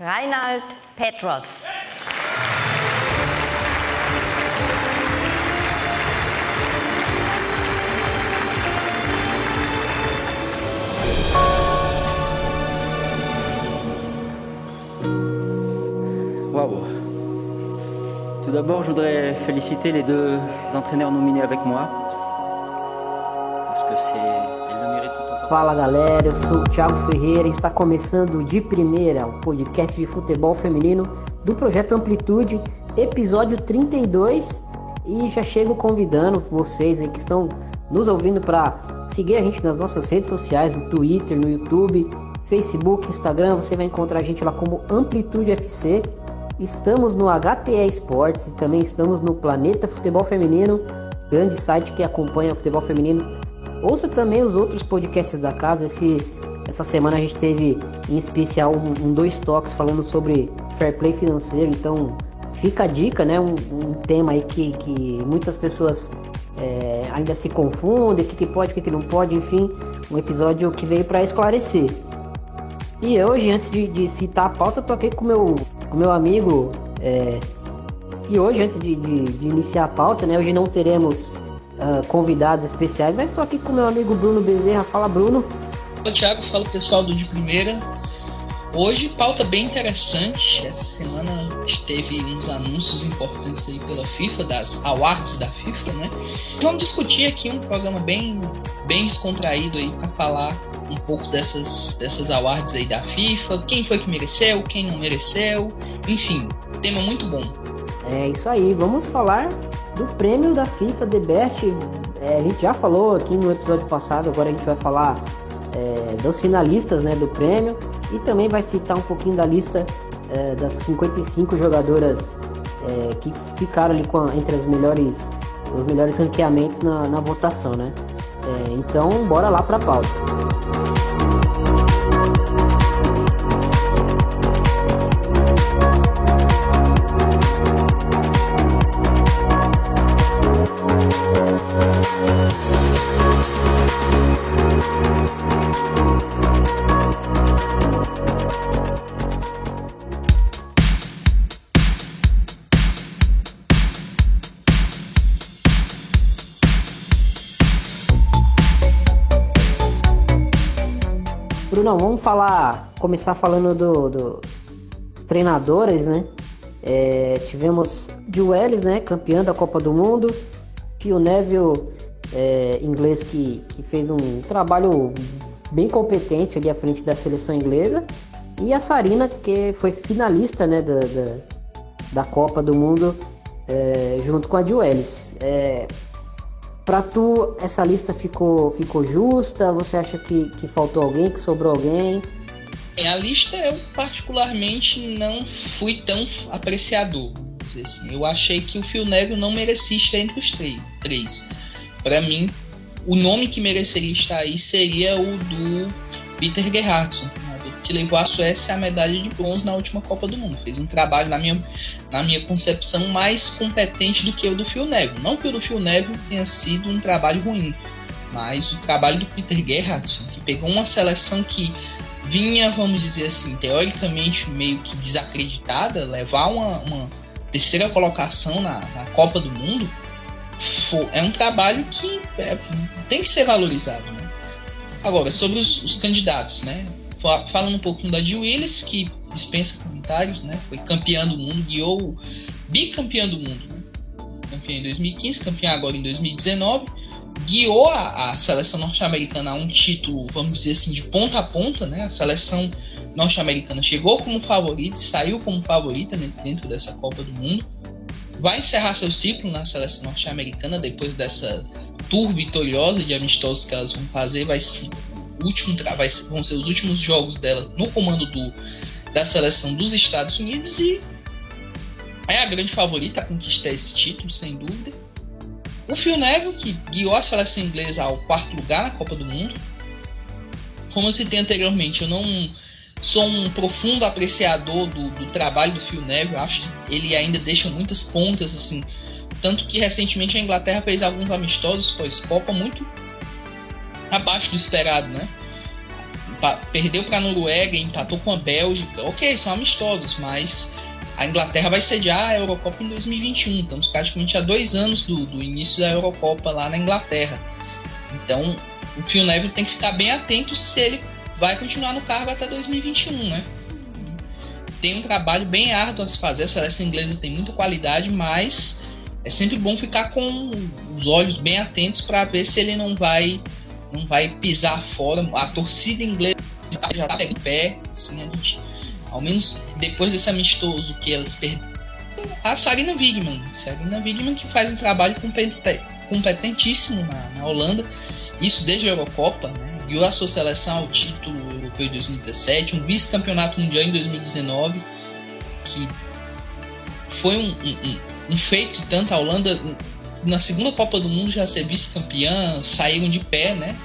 Reinhard Petros. Waouh. Tout d'abord, je voudrais féliciter les deux entraîneurs nominés avec moi. Fala galera, eu sou o Thiago Ferreira e está começando de primeira o podcast de futebol feminino do Projeto Amplitude, episódio 32. E já chego convidando vocês aí que estão nos ouvindo para seguir a gente nas nossas redes sociais, no Twitter, no YouTube, Facebook, Instagram. Você vai encontrar a gente lá como Amplitude FC. Estamos no HTE Esportes e também estamos no Planeta Futebol Feminino, grande site que acompanha o futebol feminino Ouça também os outros podcasts da casa. Esse, essa semana a gente teve em especial um, um dois toques falando sobre fair play financeiro. Então fica a dica, né? Um, um tema aí que, que muitas pessoas é, ainda se confundem, o que, que pode, o que, que não pode, enfim, um episódio que veio para esclarecer. E hoje, antes de, de, citar a pauta, eu tô aqui com meu, com meu amigo. É, e hoje, antes de, de, de iniciar a pauta, né? Hoje não teremos uh, convidados especiais, mas estou aqui com meu amigo Bruno Bezerra. Fala, Bruno. Fala, Thiago. Fala, pessoal do De Primeira. Hoje, pauta bem interessante. Essa semana teve uns anúncios importantes aí pela FIFA, das awards da FIFA, né? Vamos discutir aqui um programa bem, bem descontraído aí para falar um pouco dessas, dessas awards aí da FIFA, quem foi que mereceu, quem não mereceu, enfim, tema muito bom. É isso aí, vamos falar do prêmio da FIFA The Best. É, a gente já falou aqui no episódio passado, agora a gente vai falar é, dos finalistas né, do prêmio e também vai citar um pouquinho da lista é, das 55 jogadoras é, que ficaram ali a, entre as melhores, os melhores ranqueamentos na, na votação, né? É, então, bora lá para a pauta. Brunão, vamos falar, começar falando do, do dos treinadores, né? É, tivemos Joelis, né, campeã da Copa do Mundo, Phil Neville, é, inglês que, que fez um trabalho bem competente ali à frente da seleção inglesa, e a Sarina, que foi finalista, né, da, da, da Copa do Mundo, é, junto com a Joelis. É, Pra tu, essa lista ficou, ficou justa? Você acha que, que faltou alguém, que sobrou alguém? É, a lista eu particularmente não fui tão apreciador. Assim. Eu achei que o Phil Neville não merecia estar entre os três. três. Para mim, o nome que mereceria estar aí seria o do Peter Gerhardson, que levou a Suécia à medalha de bronze na última Copa do Mundo. Fez um trabalho, na minha, na minha concepção, mais competente do que o do Phil Neville. Não que o do Phil Neville tenha sido um trabalho ruim, mas o trabalho do Peter Gerhardson, que pegou uma seleção que vinha, vamos dizer assim, teoricamente meio que desacreditada, levar uma, uma terceira colocação na, na, Copa do Mundo, é um trabalho que é, tem que ser valorizado. Né? Agora, sobre os, os candidatos, né? falando um pouquinho da Jill Willis, que dispensa né? Foi campeã do mundo, guiou bicampeã do mundo, né? Campeã em 2015, campeã agora em 2019, guiou a, a seleção norte-americana a um título, vamos dizer assim, de ponta a ponta, né? A seleção norte-americana chegou como favorita e saiu como favorita dentro dessa Copa do Mundo. Vai encerrar seu ciclo na seleção norte-americana depois dessa tour vitoriosa de amistosos que elas vão fazer. Vai se último vai, vão ser os últimos jogos dela no comando do, da seleção dos Estados Unidos e é a grande favorita a conquistar esse título, sem dúvida. O Phil Neville, que guiou a seleção inglesa ao quarto lugar na Copa do Mundo. Como eu citei anteriormente, eu não sou um profundo apreciador do, do trabalho do Phil Neville. Acho que ele ainda deixa muitas pontas, assim. Tanto que recentemente a Inglaterra fez alguns amistosos pós-Copa muito abaixo do esperado, né? Perdeu para a Noruega, empatou com a Bélgica. Ok, são amistosos, mas a Inglaterra vai sediar a Eurocopa em 2021. Estamos praticamente há dois anos do, do início da Eurocopa lá na Inglaterra. Então o Phil Neville tem que ficar bem atento se ele vai continuar no cargo até 2021, né? Tem um trabalho bem árduo a se fazer. A seleção inglesa tem muita qualidade, mas é sempre bom ficar com os olhos bem atentos para ver se ele não vai não vai pisar fora. A torcida inglesa já está em pé, assim, a gente, ao menos depois desse amistoso que elas perderam. A Sarina Wigman, Sarina Wigman que faz um trabalho competentíssimo na, na Holanda, isso desde a Eurocopa, né? guiou a sua seleção ao título europeu em 2017, um vice-campeonato mundial em 2019, que foi um, um, um feito tanto a Holanda na segunda Copa do Mundo já ser vice-campeã, saíram de pé, né?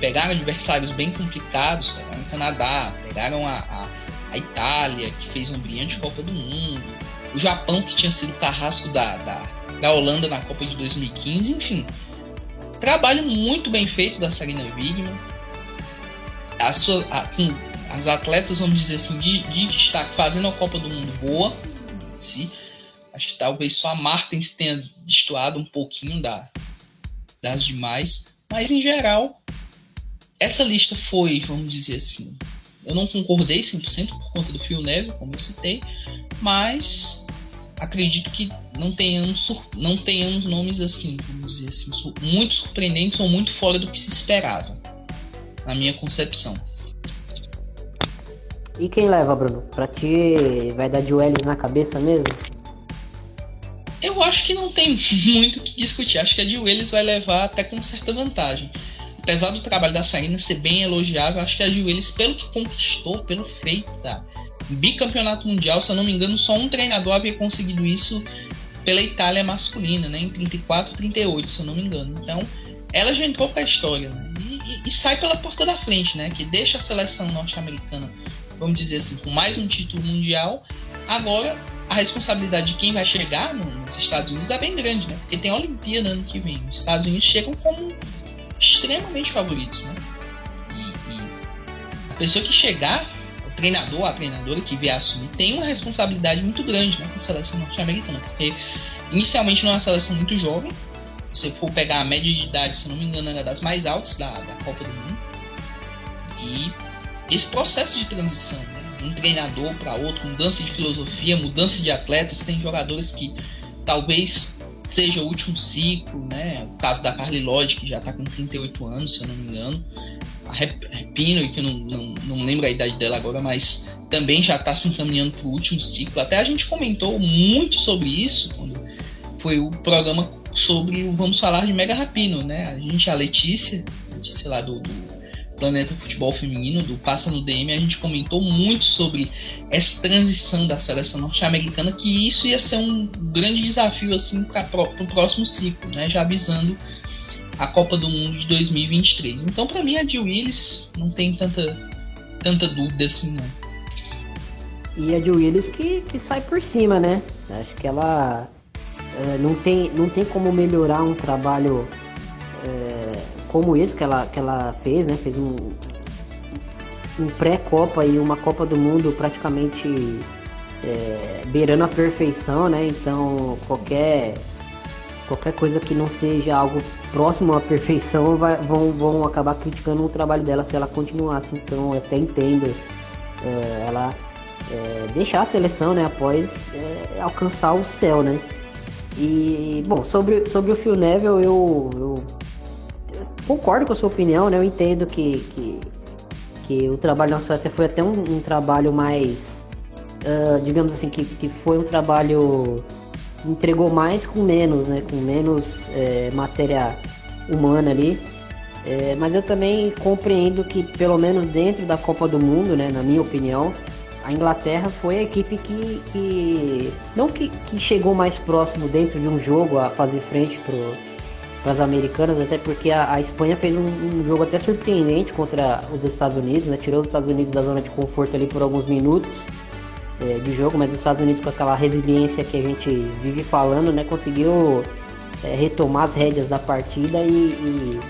Pegaram adversários bem complicados, pegaram o Canadá, pegaram a, a, a, Itália, que fez uma brilhante Copa do Mundo, o Japão, que tinha sido carrasco da, da, da Holanda na Copa de 2015, enfim. Trabalho muito bem feito da Sarina Wigman. A sua, a, as atletas, vamos dizer assim, de, de destaque, fazendo a Copa do Mundo boa. Se, Acho que talvez só a Martins tenha destoado um pouquinho da, das demais. Mas em geral, essa lista foi, vamos dizer assim. Eu não concordei 100% por conta do Phil Neville, como eu citei, mas acredito que não tenhamos, não tenhamos nomes assim, vamos dizer assim, muito surpreendentes ou muito fora do que se esperava, na minha concepção. E quem leva, Bruno? Pra ti vai dar de Welles na cabeça mesmo? Que não tem muito o que discutir. Acho que a de Willis vai levar até com certa vantagem. Apesar do trabalho da Sarina ser bem elogiável, acho que a de Willis, pelo que conquistou, pelo feito da bicampeonato mundial, se eu não me engano, só um treinador havia conseguido isso pela Itália masculina, né? Em 34 38, se eu não me engano. Então, ela já entrou com a história né? e, e, e, sai pela porta da frente, né? Que deixa a seleção norte-americana, vamos dizer assim, com mais um título mundial. Agora a responsabilidade de quem vai chegar nos Estados Unidos é bem grande, né? Porque tem a Olimpíada ano que vem. Os Estados Unidos chegam como extremamente favoritos, né? E, e a pessoa que chegar, o treinador, a treinadora que vier assumir, tem uma responsabilidade muito grande, né? Com a seleção norte-americana, porque inicialmente não é uma seleção muito jovem. Se for pegar a média de idade, se não me engano, era das mais altas da, da Copa do Mundo. E esse processo de transição, né? Um treinador para outro, mudança de filosofia, mudança de atletas. Tem jogadores que talvez seja o último ciclo, né? O caso da Carly Lloyd, que já está com 38 anos, se eu não me engano. A Repino, que eu não, não, não lembro a idade dela agora, mas também já está se encaminhando para o último ciclo. Até a gente comentou muito sobre isso quando foi o programa sobre o Vamos Falar de Mega Rapino, né? A gente, a Letícia, Letícia lá do, do Planeta Futebol Feminino, do Passa no DM, a gente comentou muito sobre essa transição da seleção norte-americana, que isso ia ser um grande desafio assim para o próximo ciclo, né? já avisando a Copa do Mundo de 2023. Então, para mim, a de Willis não tem tanta, tanta dúvida assim, não. E a de Willis que, que sai por cima, né? Acho que ela é, não, tem, não tem como melhorar um trabalho. É como esse que ela, que ela fez, né? Fez um, um pré-copa e uma Copa do Mundo praticamente é, beirando a perfeição, né? Então qualquer qualquer coisa que não seja algo próximo à perfeição vai, vão, vão acabar criticando o trabalho dela se ela continuasse. Então eu até entendo é, ela é, deixar a seleção, né? Após é, alcançar o céu, né? E bom, sobre, sobre o Phil Neville eu, eu concordo com a sua opinião, né? Eu entendo que, que, que o trabalho na Suécia foi até um, um trabalho mais. Uh, digamos assim, que, que foi um trabalho. entregou mais com menos, né? Com menos é, matéria humana ali. É, mas eu também compreendo que, pelo menos dentro da Copa do Mundo, né? Na minha opinião, a Inglaterra foi a equipe que. que não que, que chegou mais próximo dentro de um jogo a fazer frente pro para as americanas, até porque a, a Espanha fez um, um, jogo até surpreendente contra os Estados Unidos, né? Tirou os Estados Unidos da zona de conforto ali por alguns minutos é, de jogo, mas os Estados Unidos com aquela resiliência que a gente vive falando, né? Conseguiu é, retomar as rédeas da partida e, e,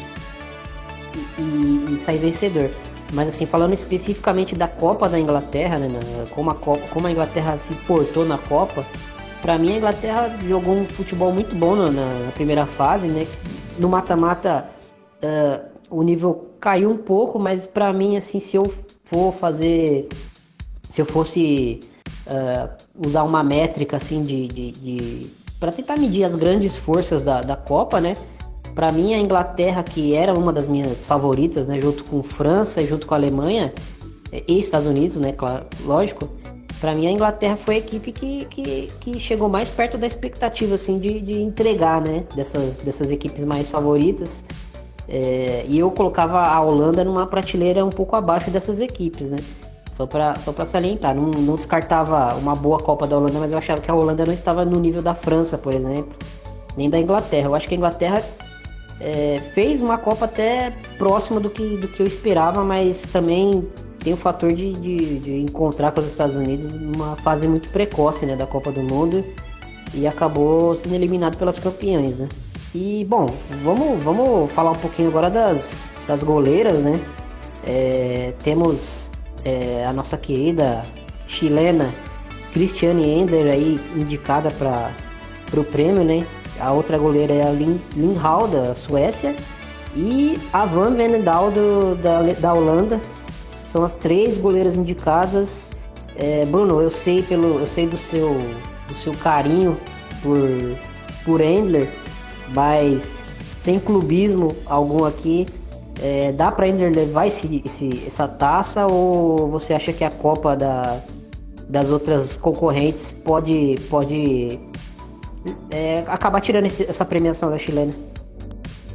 e, e sair vencedor. Mas assim, falando especificamente da Copa da Inglaterra, né, como a Copa, como a Inglaterra se portou na Copa, para mim a Inglaterra jogou um futebol muito bom na, na primeira fase, né? No mata-mata uh, o nível caiu um pouco, mas para mim assim, se eu for fazer, se eu fosse uh, usar uma métrica assim de, de, de para tentar medir as grandes forças da, da Copa, né? Para mim, a Inglaterra, que era uma das minhas favoritas, né, junto com França e junto com a Alemanha e Estados Unidos, né, claro, lógico. Para mim, a Inglaterra foi a equipe que, que, que chegou mais perto da expectativa, assim, de, de entregar, né, dessas, dessas equipes mais favoritas. É, e eu colocava a Holanda numa prateleira um pouco abaixo dessas equipes, né? Só para só pra salientar. Não, não descartava uma boa Copa da Holanda, mas eu achava que a Holanda não estava no nível da França, por exemplo, nem da Inglaterra. Eu acho que a Inglaterra é, fez uma Copa até próxima do que, do que eu esperava, mas também tem o fator de, de, de, encontrar com os Estados Unidos numa fase muito precoce né, da Copa do Mundo e acabou sendo eliminado pelas campeãs, né? E bom, vamos, vamos falar um pouquinho agora das, das goleiras, né? É, temos é, a nossa querida chilena Cristiane Ender aí indicada para o prêmio, né? A outra goleira é a Lin, Lin Hall, da Suécia. E a Van Venendal, do, da, da Holanda. São as três goleiras indicadas. É, Bruno, eu sei pelo, eu sei do seu, do seu carinho por, por Endler, mas sem clubismo algum aqui. É, dá para Endler levar esse, esse, essa taça ou você acha que a Copa da, das outras concorrentes pode, pode é, acabar tirando esse, essa premiação da chilena?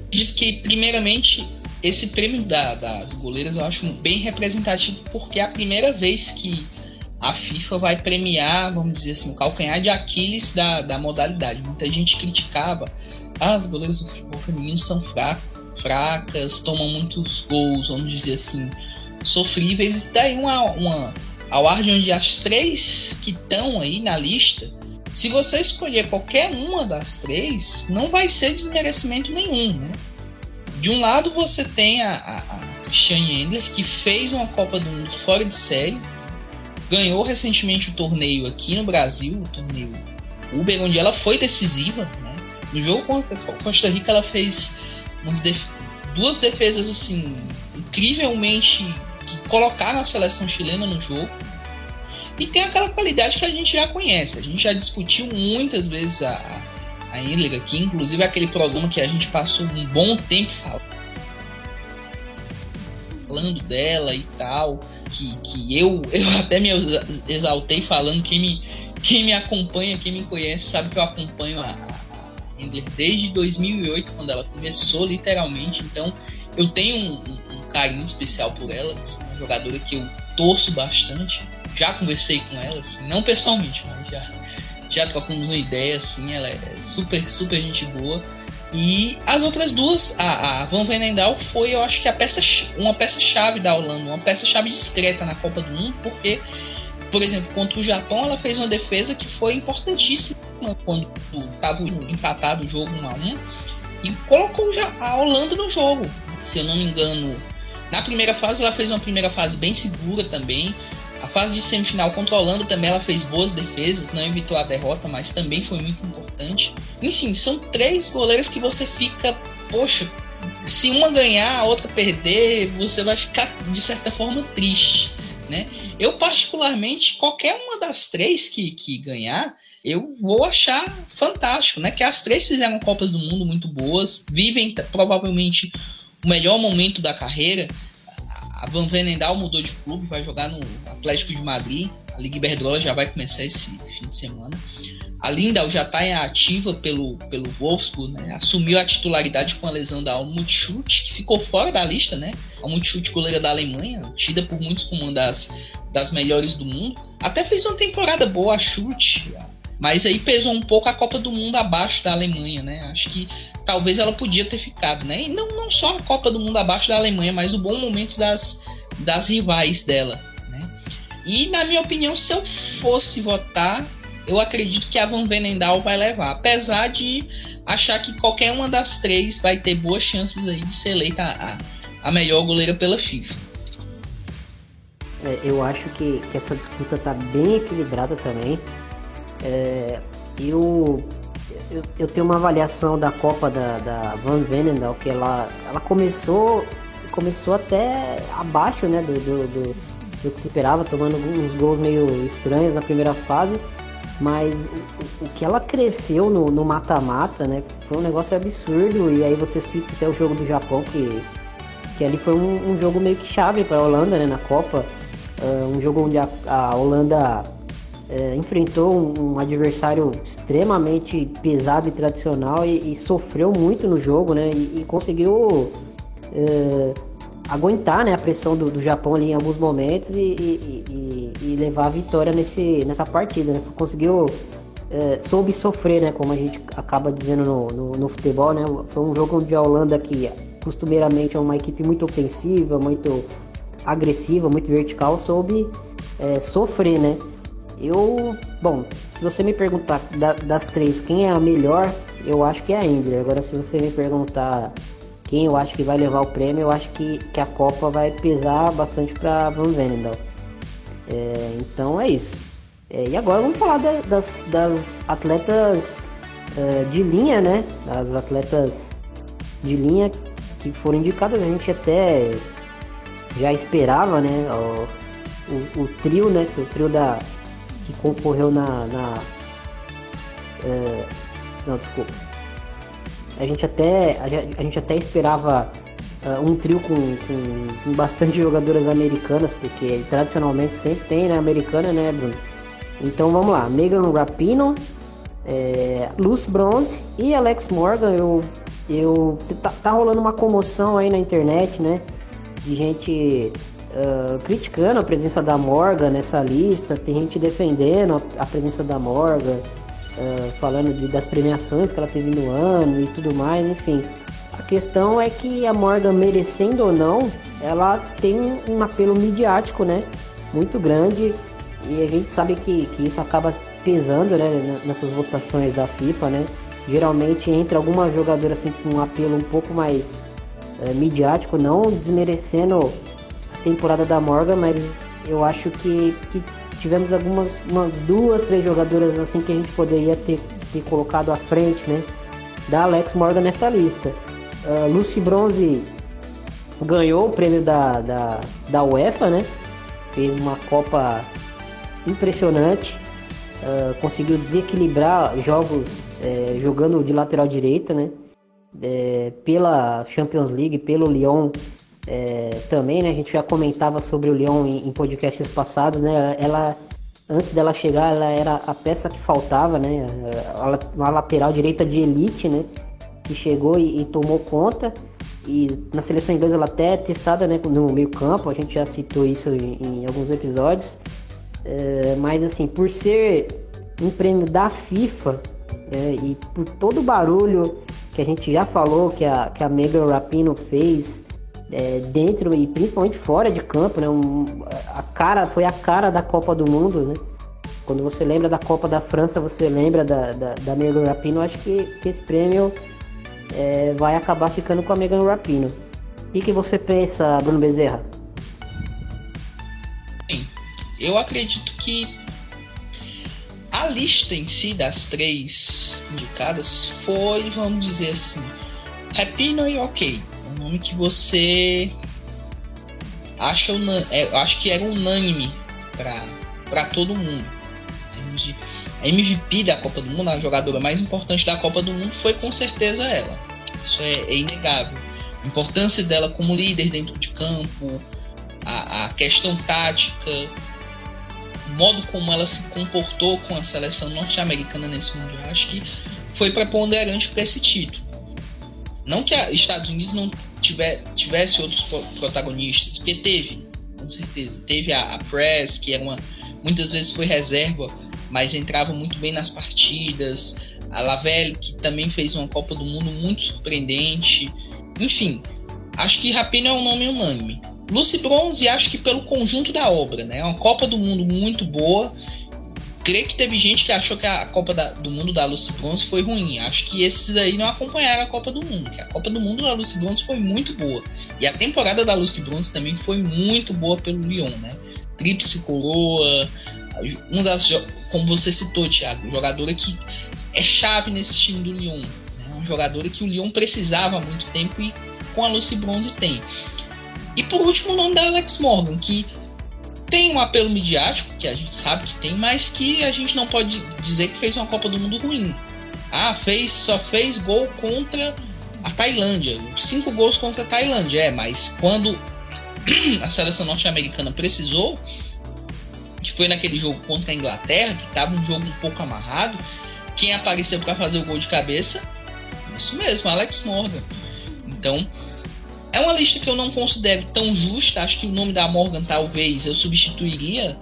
Acredito que, primeiramente, esse prêmio da, das goleiras eu acho bem representativo porque é a primeira vez que a FIFA vai premiar, vamos dizer assim, o calcanhar de Aquiles da, da modalidade. Muita gente criticava, ah, as goleiras do futebol feminino são fracas, tomam muitos gols, vamos dizer assim, sofríveis. E daí uma, uma ar de onde as três que estão aí na lista se você escolher qualquer uma das três, não vai ser desmerecimento nenhum, né? De um lado você tem a, a, a Christiane Endler, que fez uma Copa do Mundo fora de série, ganhou recentemente o torneio aqui no Brasil, o torneio Uber, onde ela foi decisiva. Né? No jogo contra Costa Rica ela fez def duas defesas assim incrivelmente que colocaram a seleção chilena no jogo. E tem aquela qualidade que a gente já conhece. A gente já discutiu muitas vezes a, a, a Endler aqui, inclusive aquele programa que a gente passou um bom tempo falando dela e tal. Que, que eu, eu até me exaltei falando. Quem me, quem me acompanha, quem me conhece, sabe que eu acompanho a, Endler desde 2008, quando ela começou, literalmente. Então eu tenho um, um, carinho especial por ela. É uma jogadora que eu torço bastante já conversei com ela, assim, não pessoalmente, mas já, já trocamos uma ideia, assim, ela é super, super gente boa. E as outras duas, a, a Van Venendal foi, eu acho que a peça, uma peça-chave da Holanda, uma peça-chave discreta na Copa do Mundo, porque, por exemplo, contra o Japão, ela fez uma defesa que foi importantíssima quando estava empatado o jogo 1 a 1 e colocou a Holanda no jogo. Se eu não me engano, na primeira fase ela fez uma primeira fase bem segura também. A fase de semifinal contra a Holanda também ela fez boas defesas, não evitou a derrota, mas também foi muito importante. Enfim, são três goleiras que você fica, poxa, se uma ganhar, a outra perder, você vai ficar de certa forma triste, né? Eu particularmente qualquer uma das três que, que ganhar, eu vou achar fantástico, né? Que as três fizeram Copas do Mundo muito boas, vivem provavelmente o melhor momento da carreira. A Van Venendal mudou de clube, vai jogar no Atlético de Madrid. A Liga Iberdrola já vai começar esse fim de semana. A Lindau já está em ativa pelo, pelo Wolfsburg, né? assumiu a titularidade com a lesão da Almut Schut, que ficou fora da lista, né? Almut Schut, goleira da Alemanha, tida por muitos como uma das, das melhores do mundo. Até fez uma temporada boa a mas aí pesou um pouco a Copa do Mundo abaixo da Alemanha, né? Acho que talvez ela podia ter ficado, né? E não, não só a Copa do Mundo abaixo da Alemanha, mas o bom momento das, das rivais dela, né? E na minha opinião, se eu fosse votar, eu acredito que a Van Venendal vai levar, apesar de achar que qualquer uma das três vai ter boas chances aí de ser eleita a, a melhor goleira pela FIFA. É, eu acho que, que, essa disputa tá bem equilibrada também. É, eu, eu, eu, tenho uma avaliação da Copa da, da Van Venendal que ela, ela começou começou até abaixo né, do, do, do, do que se esperava, tomando uns gols meio estranhos na primeira fase. Mas o, o que ela cresceu no mata-mata, né? Foi um negócio absurdo. E aí você cita até o jogo do Japão, que, que ali foi um, um jogo meio que chave para a Holanda, né? Na Copa. Uh, um jogo onde a, a Holanda uh, enfrentou um, adversário extremamente pesado e tradicional e, e sofreu muito no jogo, né? E, e conseguiu uh, aguentar né, a pressão do, do Japão ali em alguns momentos e, e levar a vitória nesse, nessa partida. Né? Conseguiu, é, soube sofrer, né, como a gente acaba dizendo no, no, no, futebol. Né? Foi um jogo onde a Holanda, que costumeiramente é uma equipe muito ofensiva, muito agressiva, muito vertical, soube é, sofrer. Né? Eu, bom, se você me perguntar da, das três quem é a melhor, eu acho que é a Indra. Agora, se você me perguntar quem eu acho que vai levar o prêmio, eu acho que, que a Copa vai pesar bastante para Van Venendal. É, então é isso. É, e agora vamos falar da, das, das, atletas é, de linha, né? Das atletas de linha que foram indicadas. A gente até já esperava, né? O, o, o trio, né? O trio da, que concorreu na. na é, não, desculpa a gente até, a gente até esperava uh, um trio com, com, com, bastante jogadoras americanas, porque tradicionalmente sempre tem, né? Americana, né, Bruno? Então vamos lá, Megan Rapino, é, Luz Bronze e Alex Morgan. Eu, eu tá, tá, rolando uma comoção aí na internet, né? De gente uh, criticando a presença da Morgan nessa lista, tem gente defendendo a, a presença da Morgan uh, falando de, das premiações que ela teve no ano e tudo mais, enfim. A questão é que a Morgan, merecendo ou não, ela tem um apelo midiático, né? Muito grande. E a gente sabe que, que isso acaba pesando, né? Nessas votações da FIFA, né? Geralmente entre algumas jogadoras assim, com um apelo um pouco mais é, midiático, não desmerecendo temporada da Morgan, mas eu acho que, que tivemos algumas umas duas, três jogadoras assim que a gente poderia ter, ter colocado à frente, né? Da Alex Morgan nessa lista. Uh, Lucy Bronze ganhou o prêmio da, da, da UEFA, né? Fez uma Copa impressionante. Uh, conseguiu desequilibrar jogos é, jogando de lateral direita, né? É, pela Champions League, pelo Lyon é, também, né? A gente já comentava sobre o Lyon em, em, podcasts passados, né? Ela, antes dela chegar, ela era a peça que faltava, né? Uma lateral direita de elite, né? Que chegou e, e tomou conta. E na seleção inglesa ela até é testada né, no meio campo, a gente já citou isso em, em alguns episódios. É, mas assim, por ser um prêmio da FIFA é, e por todo o barulho que a gente já falou que a, que a Megan Rapino fez é, dentro e principalmente fora de campo, né? Um, a cara foi a cara da Copa do Mundo, né? Quando você lembra da Copa da França, você lembra da, da, da Megan Rapino. Acho que, que esse prêmio é, vai acabar ficando com a Megan Rapino. E que você pensa, Bruno Bezerra? Bem, eu acredito que a lista em si das três indicadas foi, vamos dizer assim, Rapino e OK nome que você acha é, acho que era unânime para todo mundo. A MVP da Copa do Mundo, a jogadora mais importante da Copa do Mundo, foi com certeza ela. Isso é, é inegável. A importância dela como líder dentro de campo, a, a questão tática, o modo como ela se comportou com a seleção norte-americana nesse mundial, acho que foi preponderante para esse título. Não que os Estados Unidos não tiver, tivesse outros protagonistas, porque teve, com certeza. Teve a, a Press, que era uma, muitas vezes foi reserva, mas entrava muito bem nas partidas. A Lavelle, que também fez uma Copa do Mundo muito surpreendente. Enfim, acho que Rapino é um nome unânime. Lucy Bronze, acho que pelo conjunto da obra, né? É uma Copa do Mundo muito boa creio que teve gente que achou que a Copa da, do Mundo da Lucy Bronze foi ruim. Acho que esses aí não acompanharam a Copa do Mundo. a Copa do Mundo da Lucy Bronze foi muito boa. E a temporada da Lucy Bronze também foi muito boa pelo Lyon, né? tríplice coroa, um das, como você citou, Thiago, jogadora que é chave nesse time do Lyon. Né? Um jogador que o Lyon precisava há muito tempo e com a Lucy Bronze tem. E por último, o nome da Alex Morgan, que tem um apelo midiático, que a gente sabe que tem, mas que a gente não pode dizer que fez uma Copa do Mundo ruim. Ah, fez, só fez gol contra a Tailândia. Cinco gols contra a Tailândia, é, mas quando a seleção norte-americana precisou, que foi naquele jogo contra a Inglaterra, que estava um jogo um pouco amarrado, quem apareceu para fazer o gol de cabeça? Isso mesmo, Alex Morgan. Então, é uma lista que eu não considero tão justa. Acho que o nome da Morgan talvez eu substituiria.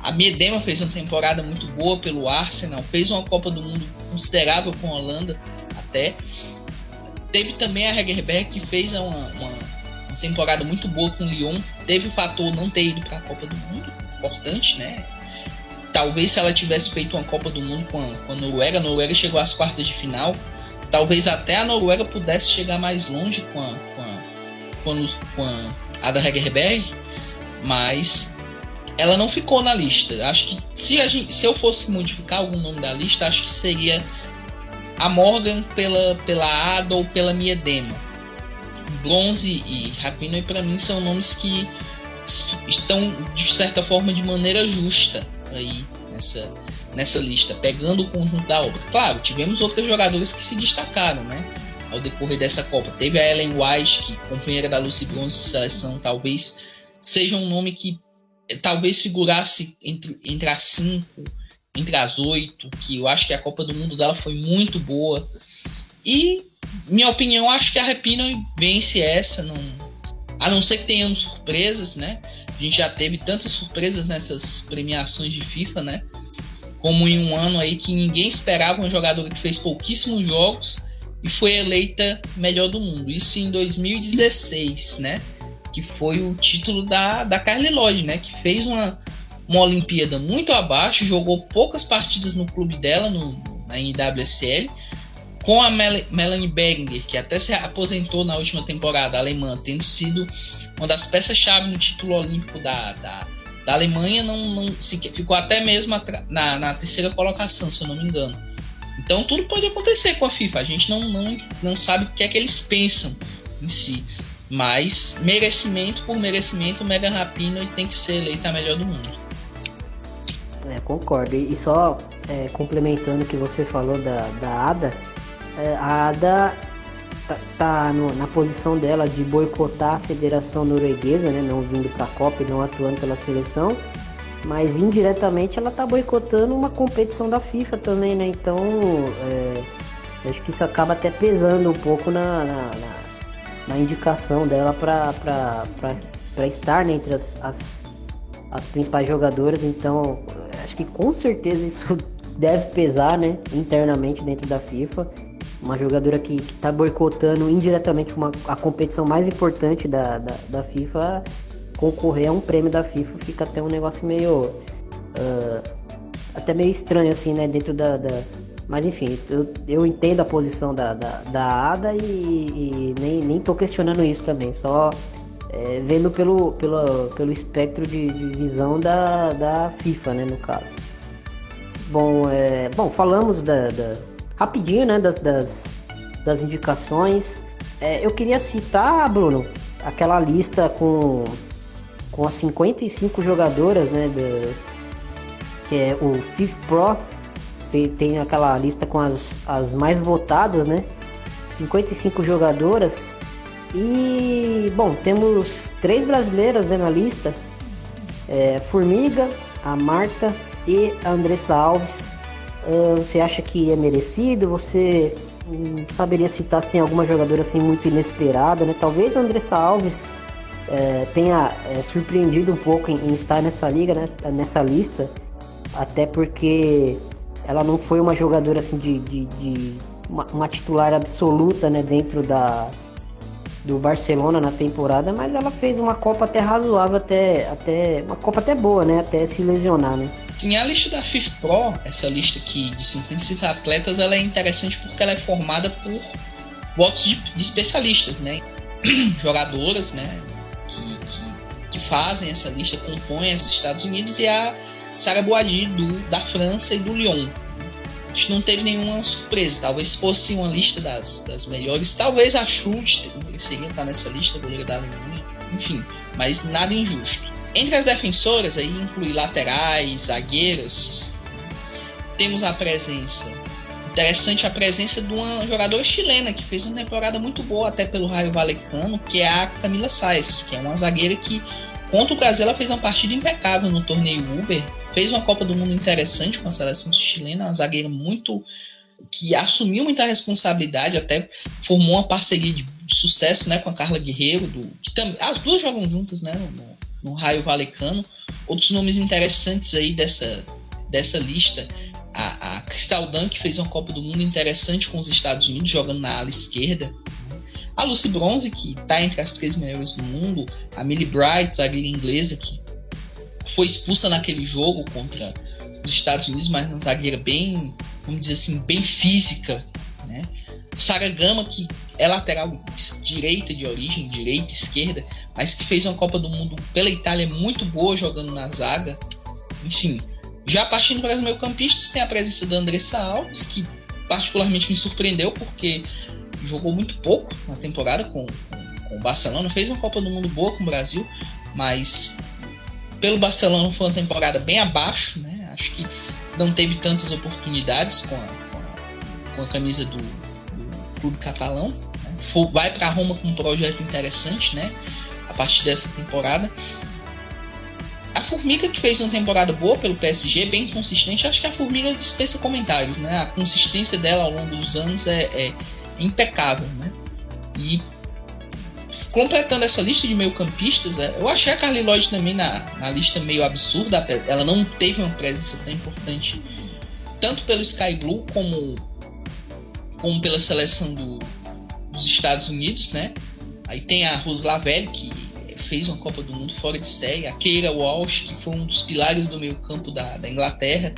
A Miedema fez uma temporada muito boa pelo Arsenal, fez uma Copa do Mundo considerável com a Holanda até. Teve também a Hegerberg que fez uma, uma, uma temporada muito boa com o Lyon. Teve o fator não ter ido para a Copa do Mundo, importante, né? Talvez se ela tivesse feito uma Copa do Mundo com a, com a Noruega, a Noruega chegou às quartas de final. Talvez até a Noruega pudesse chegar mais longe com a, com a, com com a Ada Hegerberg, mas ela não ficou na lista. Acho que se, gente, se eu fosse modificar algum nome da lista, acho que seria a Morgan pela, pela Ada ou pela Miedema. Bronze e Rapinoe para mim são nomes que estão de certa forma de maneira justa aí nessa, nessa lista, pegando o conjunto da obra. Claro, tivemos outros jogadores que se destacaram, né? Ao decorrer dessa Copa. Teve a Ellen White, que companheira da Lucy Bronze de seleção, talvez seja um nome que eh, talvez figurasse entre, entre as cinco, entre as oito, que eu acho que a Copa do Mundo dela foi muito boa. E, minha opinião, acho que a Repino vence essa, não, a não ser que tenhamos surpresas, né? A gente já teve tantas surpresas nessas premiações de FIFA, né? Como em um ano aí que ninguém esperava uma jogadora que fez pouquíssimos jogos e foi eleita melhor do mundo. Isso em 2016, né? Que foi o título da, da Carly Lloyd, né? Que fez uma, uma Olimpíada muito abaixo, jogou poucas partidas no clube dela, no, na NWSL, com a Mel Melanie Berger, que até se aposentou na última temporada alemã, tendo sido uma das peças-chave no título olímpico da, da, da Alemanha, não, não se, ficou até mesmo na, na terceira colocação, se eu não me engano. Então tudo pode acontecer com a FIFA, a gente não, não, não sabe o que é que eles pensam em si. Mas merecimento por merecimento, o Mega Rapino tem que ser eleita a melhor do mundo. É, concordo. E só é, complementando o que você falou da, da Ada, é, a Ada tá, tá no, na posição dela de boicotar a Federação Norueguesa, né, não vindo para a Copa e não atuando pela seleção, mas indiretamente ela tá boicotando uma competição da FIFA também, né? Então, é, acho que isso acaba até pesando um pouco na, na, na, na indicação dela para estar né, entre as, as, as principais jogadoras. Então, acho que com certeza isso deve pesar, né, internamente dentro da FIFA uma jogadora que está boicotando indiretamente uma, a competição mais importante da, da, da, FIFA concorrer a um prêmio da FIFA fica até um negócio meio uh, até meio estranho assim né dentro da, da... mas enfim eu, eu entendo a posição da, da, da Ada e, e, nem, nem tô questionando isso também só é, vendo pelo, pelo, pelo espectro de, de visão da, da FIFA né no caso bom é, bom falamos da, da rapidinho, né, das, das, das indicações. É, eu queria citar, Bruno, aquela lista com, com as 55 jogadoras, né, do, que é o FIFA Pro, tem, aquela lista com as, as mais votadas, né, 55 jogadoras. E, bom, temos três brasileiras né, na lista, é, Formiga, a Marta e a Andressa Alves. Uh, você acha que é merecido? Você um, saberia citar se tem alguma jogadora assim muito inesperada, né? Talvez a Andressa Alves é, tenha é, surpreendido um pouco em, em, estar nessa liga, né? nessa lista, até porque ela não foi uma jogadora assim de, de, de uma, uma, titular absoluta, né? Dentro da do Barcelona na temporada, mas ela fez uma Copa até razoável, até, até uma Copa até boa, né? Até se lesionar, né? Sim, a lista da FIFA Pro, essa lista aqui de 55 atletas, ela é interessante porque ela é formada por votos de, de especialistas, né? Jogadoras, né? Que, fazem essa lista compõem os Estados Unidos e a Sarah Boadi do, da França e do Lyon. A gente não teve nenhuma surpresa. Talvez fosse uma lista das, das melhores. Talvez a Schultz mereceria estar nessa lista, goleira da Alemanha. Enfim, mas nada injusto. Entre as defensoras, aí inclui laterais, zagueiras, temos a presença. Interessante a presença de uma jogadora chilena que fez uma temporada muito boa até pelo Raio Valecano, que é a Camila Saez, que é uma zagueira que contra o Brasil ela fez uma partida impecável no torneio Uber, fez uma Copa do Mundo interessante com a seleção chilena, uma zagueira muito que assumiu muita responsabilidade, até formou uma parceria de, sucesso, né, com a Carla Guerreiro, do, que também as duas jogam juntas, né, no, no Raio Valecano. Outros nomes interessantes aí dessa dessa lista a, a Crystal Dunk fez uma Copa do Mundo interessante com os Estados Unidos, jogando na ala esquerda. A Lucy Bronze, que está entre as três melhores do mundo. A Millie Bright, zagueira inglesa, que foi expulsa naquele jogo contra os Estados Unidos, mas uma zagueira bem, vamos dizer assim, bem física. Né? Sara Gama, que é lateral direita de origem, direita, esquerda, mas que fez uma Copa do Mundo pela Itália muito boa jogando na zaga. Enfim, já partindo para os meio-campistas, tem a presença da Andressa Alves, que particularmente me surpreendeu porque jogou muito pouco na temporada com, com, o Barcelona. Fez uma Copa do Mundo boa com o Brasil, mas pelo Barcelona foi uma temporada bem abaixo. Né? Acho que não teve tantas oportunidades com a, com a, com a camisa do, do, clube catalão. Né? Vai para Roma com um projeto interessante né? a partir dessa temporada. A Formiga que fez uma temporada boa pelo PSG, bem consistente, acho que a Formiga dispensa comentários, né? A consistência dela ao longo dos anos é, é impecável, né? E completando essa lista de meio campistas, é, eu achei a Carly Lloyd também na, na lista meio absurda, ela não teve uma presença tão importante tanto pelo Sky Blue como, como pela seleção do, dos Estados Unidos, né? Aí tem a Rose que fez uma Copa do Mundo fora de série. A Keira Walsh, que foi um dos pilares do meio campo da, da Inglaterra,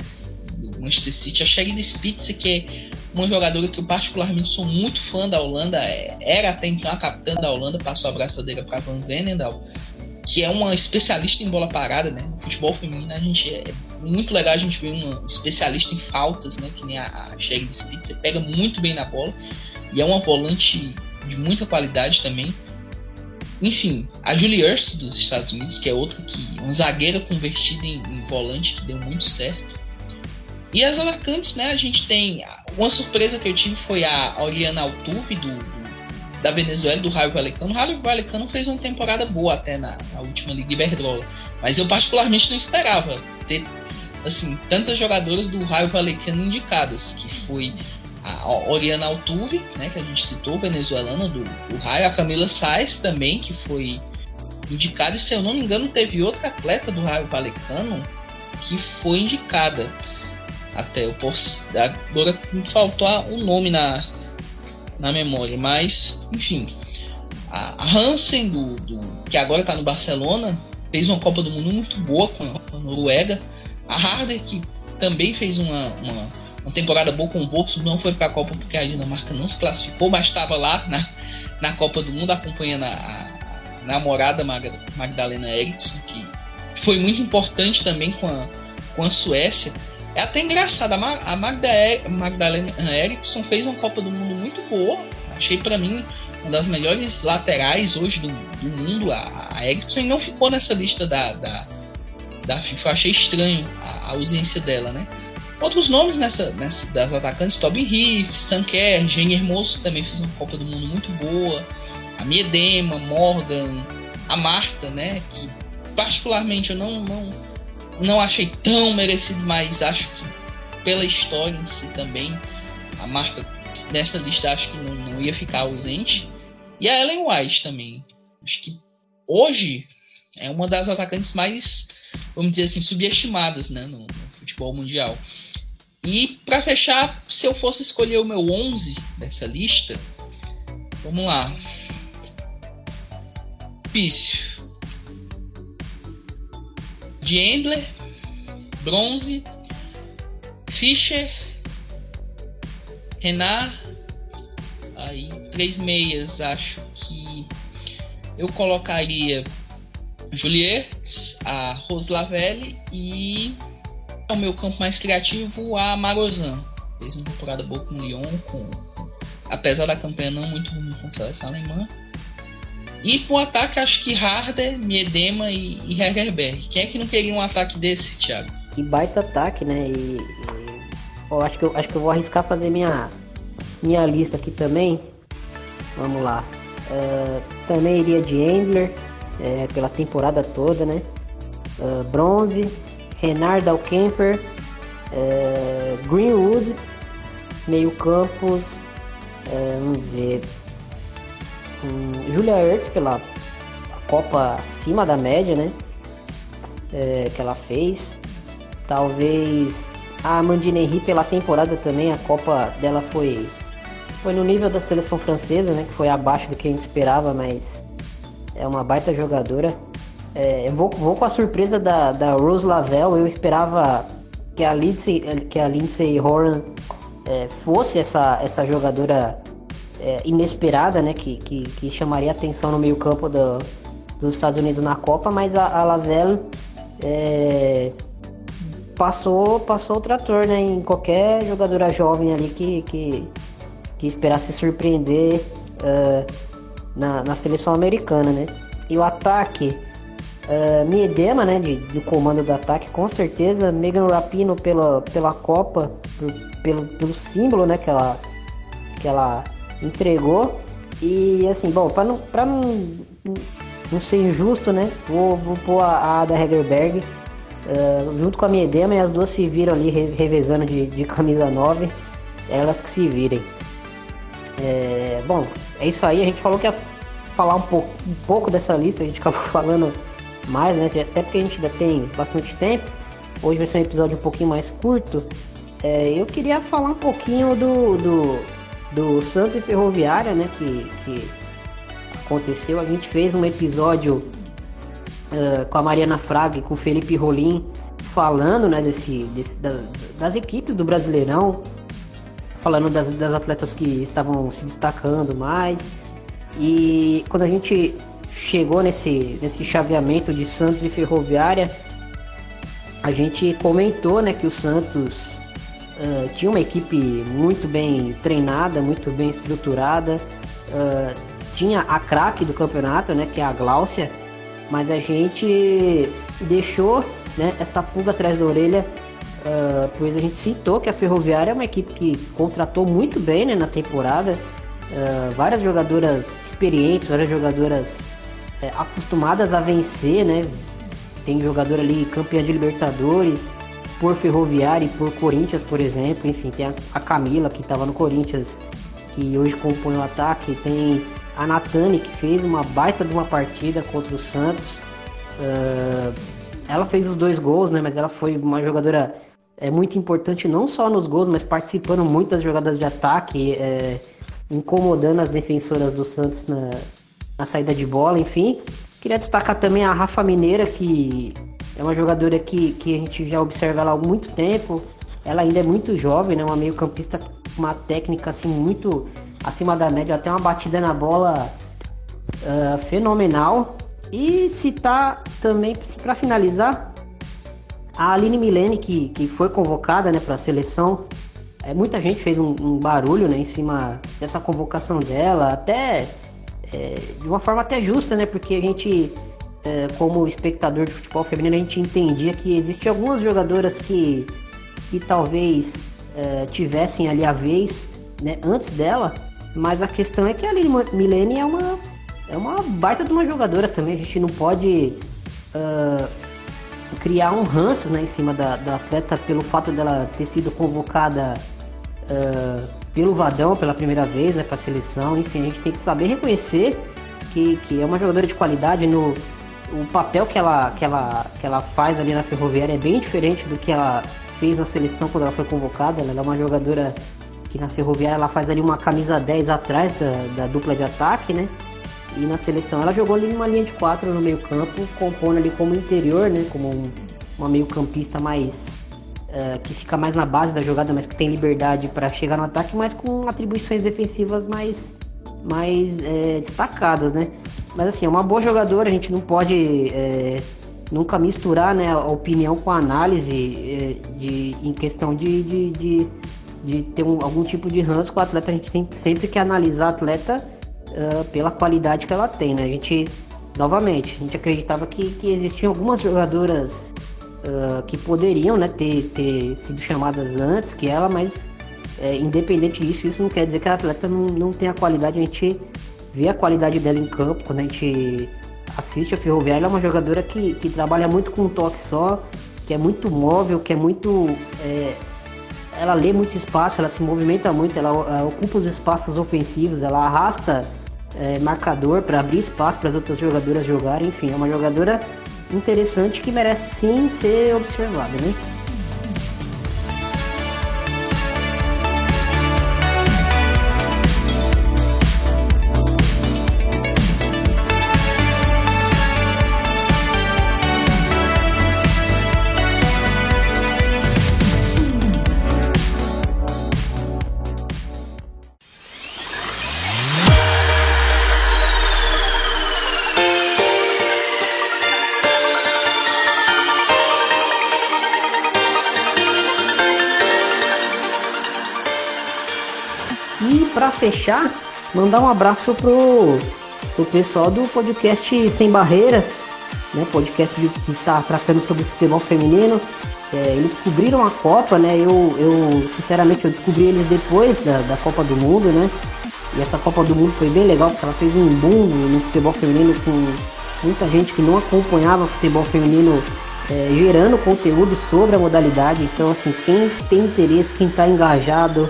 do Manchester City. A Sheridan Spitzer, que é uma jogadora que eu particularmente sou muito fã da Holanda. É, era até então a capitã da Holanda, passou a braçadeira para Van Venendal, que é uma especialista em bola parada, né? No futebol feminino a gente é, muito legal a gente ver uma especialista em faltas, né? Que nem a, a Sheridan Spitzer, pega muito bem na bola e é uma volante de muita qualidade também. Enfim, a Julie Ertz dos Estados Unidos, que é outra que uma zagueira convertida em, em volante que deu muito certo. E as atacantes, né? A gente tem uma surpresa que eu tive foi a Oriana Altuve do, do da Venezuela, do Raio Valecano. O Raio Valecano fez uma temporada boa até na, na última Liga Iberdrola, mas eu particularmente não esperava ter assim tantas jogadoras do Raio Valecano indicadas, que foi a Oriana Altuve, né, que a gente citou, venezuelana do, do Raio, a Camila Saez também, que foi indicada, e se eu não me engano, teve outra atleta do Raio Valecano que foi indicada. Até eu posso. Agora me faltou o nome na, na memória, mas enfim. A Hansen, do, do, que agora está no Barcelona, fez uma Copa do Mundo muito boa com a, com a Noruega. A Harder, que também fez uma, uma uma temporada boa com o Bolso, não foi para a Copa porque a Dinamarca não se classificou, mas estava lá na, na Copa do Mundo acompanhando a, a namorada Magdalena Eriksson, que foi muito importante também com a, com a Suécia. É até engraçado, a, Magda, Magdalena Eriksson fez uma Copa do Mundo muito boa, achei para mim uma das melhores laterais hoje do, do mundo, a, a Eriksson, e não ficou nessa lista da, da, da FIFA. Achei estranho a, a ausência dela, né? Outros nomes nessa, nessa das atacantes, Tobin Heath, Sanker, Jenny Hermoso também fez uma Copa do Mundo muito boa. A Miedema, Morgan, a Marta, né? Que particularmente eu não, não, não achei tão merecido, mas acho que pela história em si também, a Marta nessa lista acho que não, não ia ficar ausente. E a Ellen White também. Acho que hoje é uma das atacantes mais, vamos dizer assim, subestimadas né, no futebol mundial. E para fechar, se eu fosse escolher o meu 11 dessa lista, vamos lá. Difícil. Diendler, Bronze, Fischer, Renard, aí três meias, acho que eu colocaria Julierts, a Roslavelle e o meu campo mais criativo, a Marozan. Fez uma temporada boa com o Lyon, com, apesar da campanha não muito ruim com a seleção alemã. E pro ataque, acho que Harder, Miedema e, e Hegerberg. Quem é que não queria um ataque desse, Thiago? Que baita ataque, né? E, e acho que eu acho que eu vou arriscar fazer minha minha lista aqui também. Vamos lá. Uh, também iria de Endler é, pela temporada toda, né? Uh, bronze, Renard Alkemper, é, Greenwood, meio campos, é, vamos ver, um, Julia Ertz pela Copa acima da média, né? É, que ela fez. Talvez a Amandine Henry pela temporada também, a Copa dela foi foi no nível da seleção francesa, né? Que foi abaixo do que a gente esperava, mas é uma baita jogadora. É, eu vou, vou com a surpresa da, da Rose Lavelle. Eu esperava que a Lindsay, que a Lindsay Horan é, fosse essa, essa jogadora é, inesperada, né? Que, que, que, chamaria atenção no meio campo do, dos Estados Unidos na Copa, mas a, a Lavelle é, passou, passou o trator né, em qualquer jogadora jovem ali que, que, que esperasse surpreender uh, na, na seleção americana, né? E o ataque, uh, Miedema, né, de, do comando do ataque, com certeza. Megan Rapino pela, pela Copa, por, pelo, pelo símbolo, né, que ela, que ela entregou. E assim, bom, para não, pra não, não ser injusto, né, vou, vou pôr a, a Ada Hegerberg uh, junto com a Miedema e as duas se viram ali re, revezando de, de camisa 9. Elas que se virem. É, bom, é isso aí. A gente falou que ia falar um pouco, um pouco dessa lista, a gente acabou falando mais, né? Até porque a gente ainda tem bastante tempo. Hoje vai ser um episódio um pouquinho mais curto. É, eu queria falar um pouquinho do, do, do Santos e Ferroviária, né? Que, que aconteceu. A gente fez um episódio uh, com a Mariana Fraga e com o Felipe Rolim falando né, desse, desse da, das equipes do Brasileirão, falando das, das atletas que estavam se destacando mais. E quando a gente chegou nesse, nesse chaveamento de Santos e Ferroviária, a gente comentou né, que o Santos uh, tinha uma equipe muito bem treinada, muito bem estruturada, uh, tinha a craque do campeonato, né, que é a Gláucia, mas a gente deixou né, essa pulga atrás da orelha Uh, pois a gente citou que a Ferroviária é uma equipe que contratou muito bem né, na temporada. Várias jogadoras experientes, várias jogadoras uh, acostumadas a vencer, né? Tem jogador ali campeã de Libertadores por Ferroviária e por Corinthians, por exemplo. Enfim, tem a, a Camila que estava no Corinthians, que hoje compõe o ataque. Tem a Natane que fez uma baita de uma partida contra o Santos. Uh, ela fez os dois gols, né? Mas ela foi uma jogadora é muito importante não só nos gols, mas participando muito das jogadas de ataque, é, incomodando as defensoras do Santos na, na, saída de bola, enfim. Queria destacar também a Rafa Mineira, que é uma jogadora que, que a gente já observa ela há muito tempo. Ela ainda é muito jovem, né? Uma meio campista com uma técnica assim muito acima da média, até uma batida na bola uh, fenomenal. E citar também, para finalizar, a Aline Milene, que, que foi convocada né, para a seleção, é, muita gente fez um, um, barulho né, em cima dessa convocação dela, até é, de uma forma até justa, né? Porque a gente, é, como espectador de futebol feminino, a gente entendia que existiam algumas jogadoras que, que talvez é, tivessem ali a vez né, antes dela, mas a questão é que a Milene é uma, é uma baita de uma jogadora também, a gente não pode. Uh, criar um ranço né, em cima da, da atleta pelo fato dela ter sido convocada uh, pelo Vadão pela primeira vez né, para a seleção. Enfim, a gente tem que saber reconhecer que, que é uma jogadora de qualidade no o papel que ela, que, ela, que ela faz ali na Ferroviária é bem diferente do que ela fez na seleção quando ela foi convocada. Ela é uma jogadora que na Ferroviária ela faz ali uma camisa 10 atrás da, da dupla de ataque, né? E na seleção ela jogou ali numa linha de quatro no meio campo, compondo ali como interior, né? Como um, uma meio campista mais... Uh, que fica mais na base da jogada, mas que tem liberdade para chegar no ataque, mas com atribuições defensivas mais, mais é, destacadas, né? Mas assim, é uma boa jogadora, a gente não pode é, nunca misturar né, a opinião com a análise é, de, em questão de, de, de, de ter um, algum tipo de ranço com o atleta. A gente sempre, sempre quer analisar a atleta uh, pela qualidade que ela tem, né? A gente, novamente, a gente acreditava que, que existiam algumas jogadoras uh, que poderiam né, ter, ter sido chamadas antes que ela, mas é, independente disso, isso não quer dizer que a atleta não, não tem a qualidade. A gente vê a qualidade dela em campo quando a gente assiste a Ferroviária. Ela é uma jogadora que, que trabalha muito com um toque só, que é muito móvel, que é muito. É, ela lê muito espaço, ela se movimenta muito, ela, ocupa os espaços ofensivos, ela arrasta é, marcador para abrir espaço para as outras jogadoras jogarem. Enfim, é uma jogadora interessante que merece sim ser observada, né? Fechar, mandar um abraço pro, pro pessoal do podcast Sem Barreira, né? Podcast que está tratando sobre futebol feminino. É, eles cobriram a Copa, né? Eu, eu, sinceramente, eu descobri eles depois da, da Copa do Mundo, né? E essa Copa do Mundo foi bem legal, porque ela fez um boom no futebol feminino com muita gente que não acompanhava futebol feminino é, gerando conteúdo sobre a modalidade. Então, assim, quem tem interesse, quem está engajado,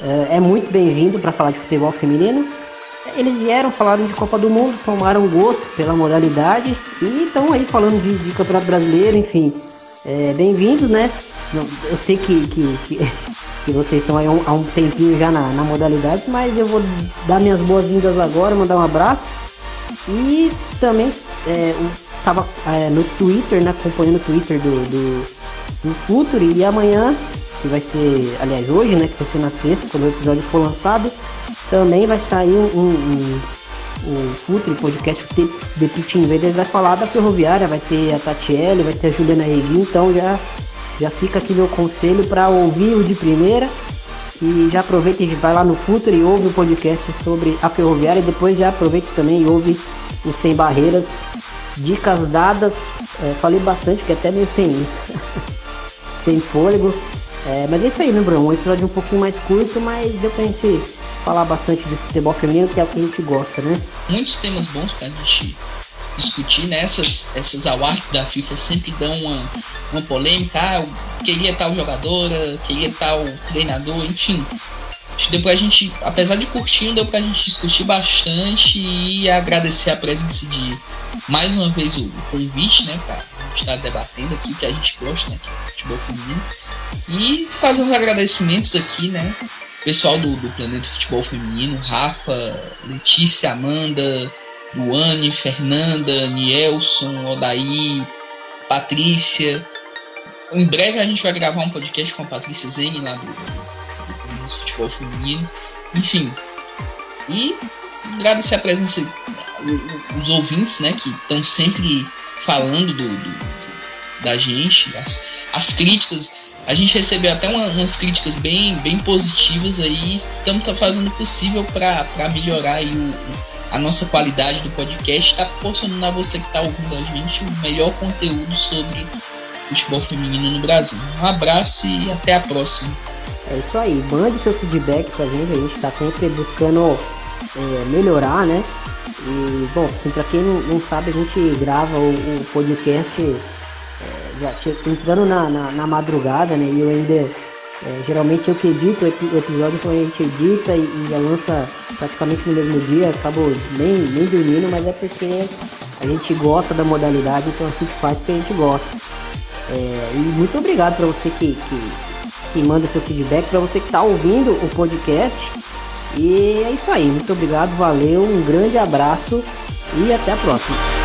é, é muito bem-vindo para falar de futebol feminino. Eles vieram, falaram de Copa do Mundo, tomaram gosto pela modalidade e estão aí falando de, de, Campeonato Brasileiro, enfim. É, Bem-vindos, né? Eu sei que, que, que, que vocês estão aí há um tempinho já na, na modalidade, mas eu vou dar minhas boas-vindas agora, mandar um abraço. E também é, estava é, no Twitter, né, acompanhando o Twitter do, do, do Futuri e amanhã que vai ser, aliás, hoje, né, que vai ser na sexta, quando o episódio for lançado, também vai sair um, um, um Futre Podcast The Pitch Invaders vai falar da ferroviária, vai ter a Tatiele, vai ter a Juliana Regui, então já, já fica aqui meu conselho para ouvir o de primeira e já aproveita e vai lá no Futre e ouve o podcast sobre a ferroviária e depois já aproveita também e ouve o Sem Barreiras, dicas dadas, é, falei bastante, que é até meio sem, sem fôlego, é, mas é isso aí, né, Bruno? Um episódio um pouquinho mais curto, mas deu pra gente falar bastante de futebol feminino, que é o que a gente gosta, né? Muitos temas bons pra gente discutir, né? Essas, essas awards da FIFA sempre dão uma, uma polêmica. Ah, queria tal jogadora, queria tal treinador, enfim. Depois a gente, apesar de curtir, deu pra gente discutir bastante e agradecer a presença de mais uma vez o convite, né, pra estar debatendo aqui, que a gente gosta, né, que é futebol feminino. E fazer uns agradecimentos aqui, né? Pessoal do, do Planeta Futebol Feminino, Rafa, Letícia, Amanda, Luane, Fernanda, Nielson, Odaí, Patrícia. Em breve a gente vai gravar um podcast com a Patrícia Zene lá do, do, Futebol Feminino. Enfim. E agradecer a presença, os ouvintes, né, que estão sempre falando do, do da gente, as, as críticas a gente recebeu até uma, umas críticas bem, bem positivas aí. Estamos tá fazendo o possível para melhorar aí o, a nossa qualidade do podcast. Está proporcionando a você que está ouvindo a gente o melhor conteúdo sobre futebol feminino no Brasil. Um abraço e até a próxima. É isso aí, mande seu feedback pra gente, a gente está sempre buscando é, melhorar, né? E, bom, assim, pra quem não, não sabe, a gente grava o, o podcast já entrando na, na, na, madrugada, né? E eu ainda. É, geralmente eu que edito o episódio, então a gente edita e, e já lança praticamente no mesmo dia, acabo nem, nem dormindo, mas é porque a gente gosta da modalidade, então a gente faz porque a gente gosta. É, e muito obrigado para você que, que, que, manda seu feedback, para você que está ouvindo o podcast. E é isso aí, muito obrigado, valeu, um grande abraço e até a próxima.